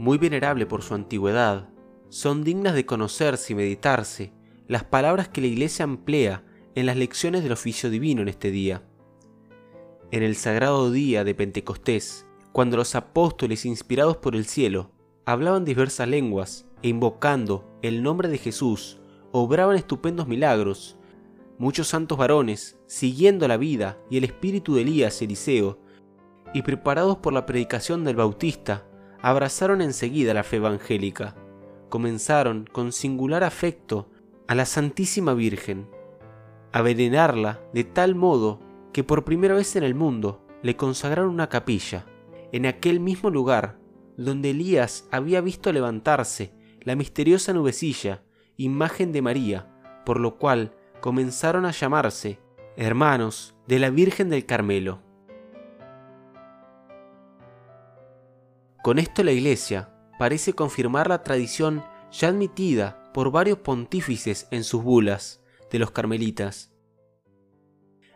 muy venerable por su antigüedad, son dignas de conocerse y meditarse las palabras que la Iglesia emplea en las lecciones del oficio divino en este día. En el sagrado día de Pentecostés, cuando los apóstoles inspirados por el cielo hablaban diversas lenguas e invocando el nombre de Jesús, obraban estupendos milagros, muchos santos varones, siguiendo la vida y el espíritu de Elías y Eliseo, y preparados por la predicación del Bautista, abrazaron enseguida la fe evangélica. Comenzaron con singular afecto a la Santísima Virgen, a venerarla de tal modo que por primera vez en el mundo le consagraron una capilla, en aquel mismo lugar donde Elías había visto levantarse la misteriosa nubecilla, imagen de María, por lo cual comenzaron a llamarse hermanos de la Virgen del Carmelo. Con esto la Iglesia parece confirmar la tradición ya admitida por varios pontífices en sus bulas de los carmelitas.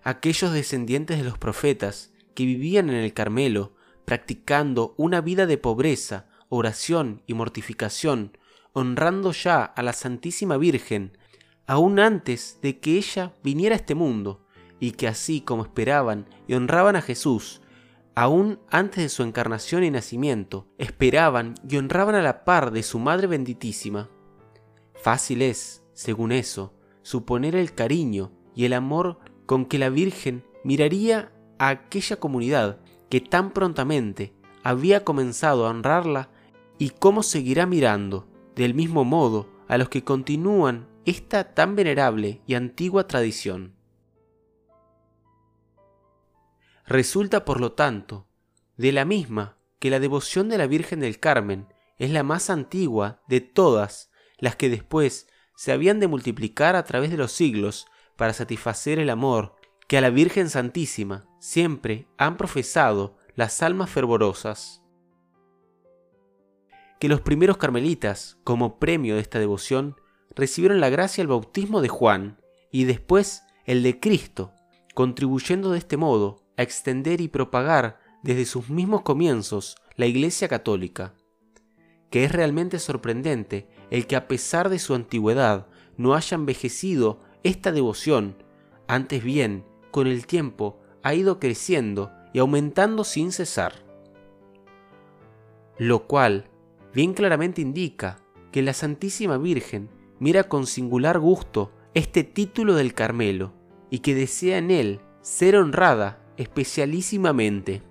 Aquellos descendientes de los profetas que vivían en el Carmelo, practicando una vida de pobreza, oración y mortificación, honrando ya a la Santísima Virgen, aún antes de que ella viniera a este mundo, y que así como esperaban y honraban a Jesús, aún antes de su encarnación y nacimiento, esperaban y honraban a la par de su Madre benditísima. Fácil es, según eso, suponer el cariño y el amor con que la Virgen miraría a aquella comunidad que tan prontamente había comenzado a honrarla y cómo seguirá mirando, del mismo modo, a los que continúan esta tan venerable y antigua tradición. Resulta, por lo tanto, de la misma que la devoción de la Virgen del Carmen es la más antigua de todas las que después se habían de multiplicar a través de los siglos para satisfacer el amor que a la Virgen Santísima siempre han profesado las almas fervorosas. Que los primeros carmelitas, como premio de esta devoción, recibieron la gracia del bautismo de Juan y después el de Cristo, contribuyendo de este modo a extender y propagar desde sus mismos comienzos la Iglesia Católica, que es realmente sorprendente el que a pesar de su antigüedad no haya envejecido esta devoción, antes bien, con el tiempo ha ido creciendo y aumentando sin cesar. Lo cual bien claramente indica que la Santísima Virgen mira con singular gusto este título del Carmelo y que desea en él ser honrada especialísimamente.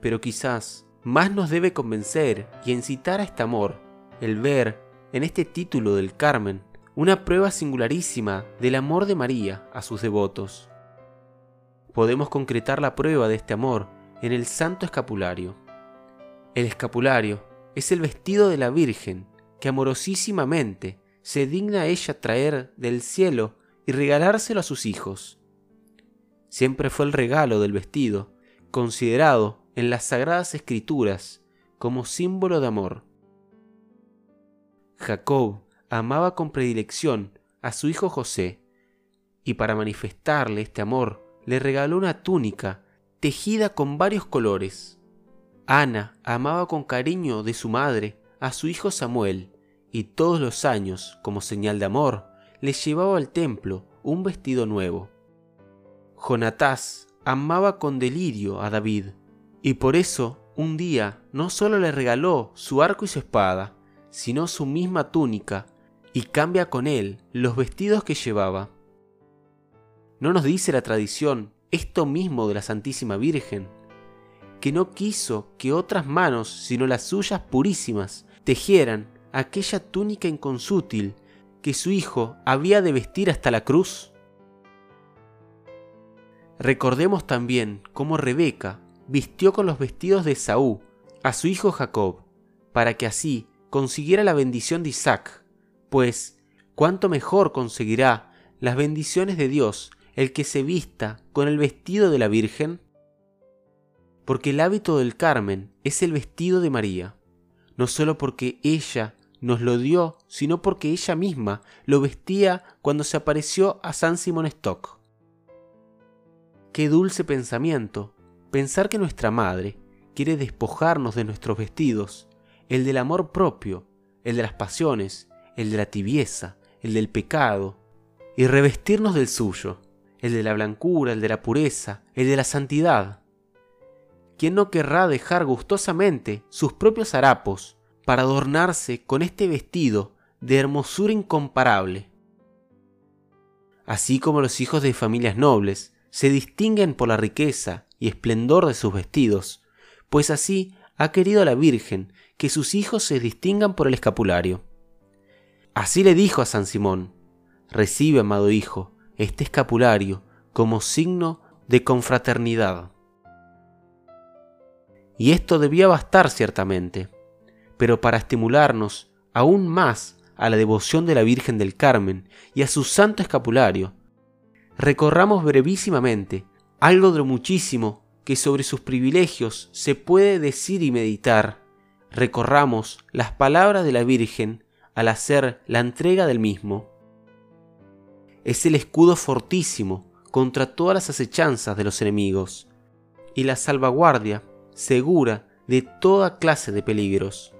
Pero quizás más nos debe convencer y incitar a este amor el ver en este título del Carmen una prueba singularísima del amor de María a sus devotos. Podemos concretar la prueba de este amor en el Santo Escapulario. El escapulario es el vestido de la Virgen que amorosísimamente se digna ella traer del cielo y regalárselo a sus hijos. Siempre fue el regalo del vestido, considerado en las sagradas escrituras como símbolo de amor. Jacob amaba con predilección a su hijo José, y para manifestarle este amor le regaló una túnica tejida con varios colores. Ana amaba con cariño de su madre a su hijo Samuel, y todos los años, como señal de amor, le llevaba al templo un vestido nuevo. Jonatás amaba con delirio a David, y por eso un día no solo le regaló su arco y su espada, sino su misma túnica, y cambia con él los vestidos que llevaba. ¿No nos dice la tradición esto mismo de la Santísima Virgen? Que no quiso que otras manos, sino las suyas purísimas, tejieran aquella túnica inconsútil que su hijo había de vestir hasta la cruz? Recordemos también cómo Rebeca vistió con los vestidos de Saúl a su hijo Jacob, para que así consiguiera la bendición de Isaac, pues cuánto mejor conseguirá las bendiciones de Dios el que se vista con el vestido de la Virgen? Porque el hábito del Carmen es el vestido de María, no solo porque ella nos lo dio, sino porque ella misma lo vestía cuando se apareció a San Simón Stock. Qué dulce pensamiento pensar que nuestra madre, quiere despojarnos de nuestros vestidos, el del amor propio, el de las pasiones, el de la tibieza, el del pecado, y revestirnos del suyo, el de la blancura, el de la pureza, el de la santidad. ¿Quién no querrá dejar gustosamente sus propios harapos para adornarse con este vestido de hermosura incomparable? Así como los hijos de familias nobles se distinguen por la riqueza y esplendor de sus vestidos, pues así ha querido la Virgen que sus hijos se distingan por el escapulario. Así le dijo a San Simón, recibe, amado hijo, este escapulario como signo de confraternidad. Y esto debía bastar ciertamente, pero para estimularnos aún más a la devoción de la Virgen del Carmen y a su santo escapulario, recorramos brevísimamente algo de lo muchísimo que sobre sus privilegios se puede decir y meditar. Recorramos las palabras de la Virgen al hacer la entrega del mismo. Es el escudo fortísimo contra todas las acechanzas de los enemigos y la salvaguardia segura de toda clase de peligros.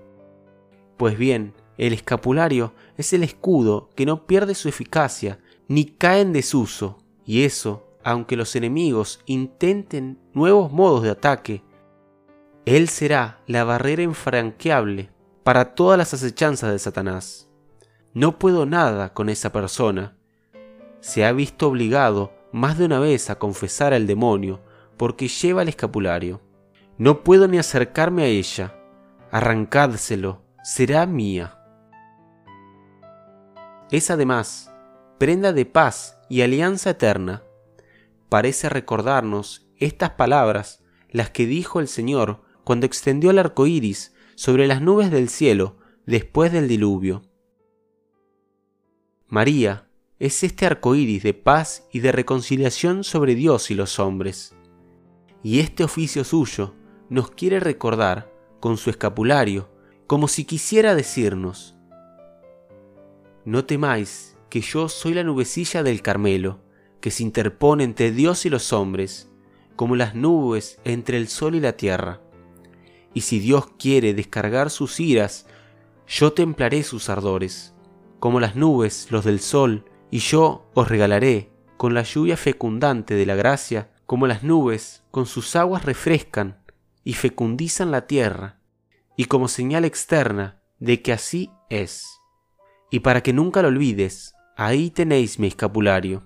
Pues bien, el escapulario es el escudo que no pierde su eficacia ni cae en desuso, y eso, aunque los enemigos intenten nuevos modos de ataque, él será la barrera infranqueable para todas las acechanzas de Satanás. No puedo nada con esa persona. Se ha visto obligado más de una vez a confesar al demonio porque lleva el escapulario. No puedo ni acercarme a ella. Arrancádselo, será mía. Es además prenda de paz y alianza eterna. Parece recordarnos estas palabras las que dijo el Señor cuando extendió el arco iris sobre las nubes del cielo después del diluvio. María es este arco iris de paz y de reconciliación sobre Dios y los hombres. Y este oficio suyo nos quiere recordar con su escapulario, como si quisiera decirnos, no temáis, que yo soy la nubecilla del Carmelo, que se interpone entre Dios y los hombres, como las nubes entre el sol y la tierra. Y si Dios quiere descargar sus iras, yo templaré sus ardores, como las nubes los del sol, y yo os regalaré, con la lluvia fecundante de la gracia, como las nubes con sus aguas refrescan y fecundizan la tierra, y como señal externa de que así es. Y para que nunca lo olvides, ahí tenéis mi escapulario.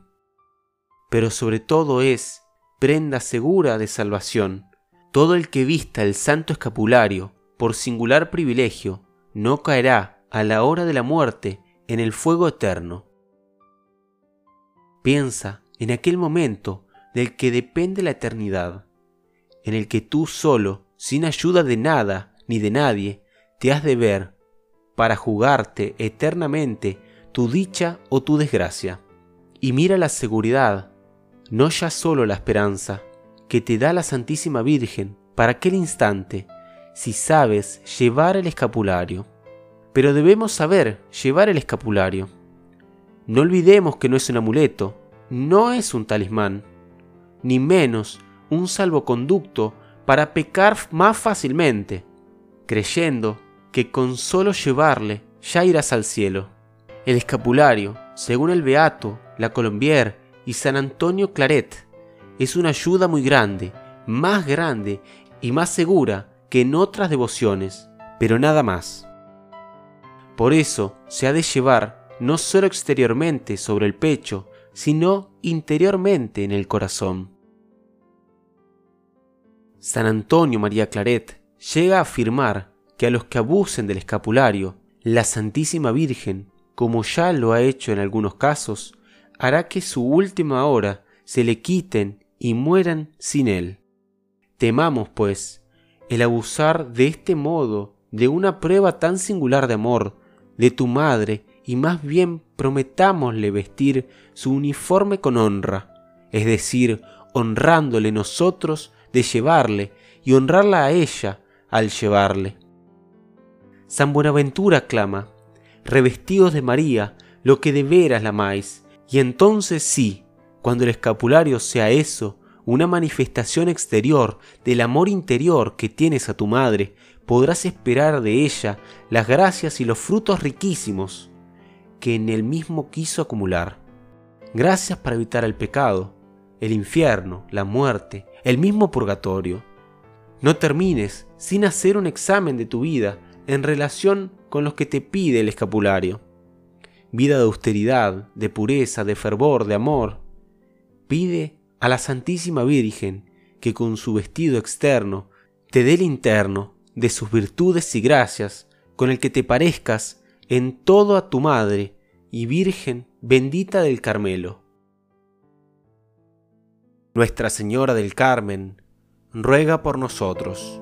Pero sobre todo es prenda segura de salvación. Todo el que vista el santo escapulario, por singular privilegio, no caerá a la hora de la muerte en el fuego eterno. Piensa en aquel momento del que depende la eternidad, en el que tú solo, sin ayuda de nada ni de nadie, te has de ver para jugarte eternamente tu dicha o tu desgracia. Y mira la seguridad, no ya solo la esperanza, que te da la Santísima Virgen para aquel instante, si sabes llevar el escapulario. Pero debemos saber llevar el escapulario. No olvidemos que no es un amuleto, no es un talismán, ni menos un salvoconducto para pecar más fácilmente, creyendo que con solo llevarle ya irás al cielo. El escapulario, según el Beato, la Colombier y San Antonio Claret, es una ayuda muy grande, más grande y más segura que en otras devociones, pero nada más. Por eso se ha de llevar no solo exteriormente sobre el pecho, sino interiormente en el corazón. San Antonio María Claret llega a afirmar que a los que abusen del escapulario, la Santísima Virgen, como ya lo ha hecho en algunos casos, hará que su última hora se le quiten y mueran sin él. Temamos, pues, el abusar de este modo de una prueba tan singular de amor de tu madre y más bien prometámosle vestir su uniforme con honra, es decir, honrándole nosotros de llevarle y honrarla a ella al llevarle. San Buenaventura clama, revestidos de María, lo que de veras la amáis, y entonces sí, cuando el escapulario sea eso, una manifestación exterior del amor interior que tienes a tu madre, podrás esperar de ella las gracias y los frutos riquísimos que en él mismo quiso acumular. Gracias para evitar el pecado, el infierno, la muerte, el mismo purgatorio. No termines sin hacer un examen de tu vida en relación con los que te pide el escapulario. Vida de austeridad, de pureza, de fervor, de amor. Pide a la Santísima Virgen que con su vestido externo te dé el interno de sus virtudes y gracias, con el que te parezcas en todo a tu Madre y Virgen bendita del Carmelo. Nuestra Señora del Carmen, ruega por nosotros.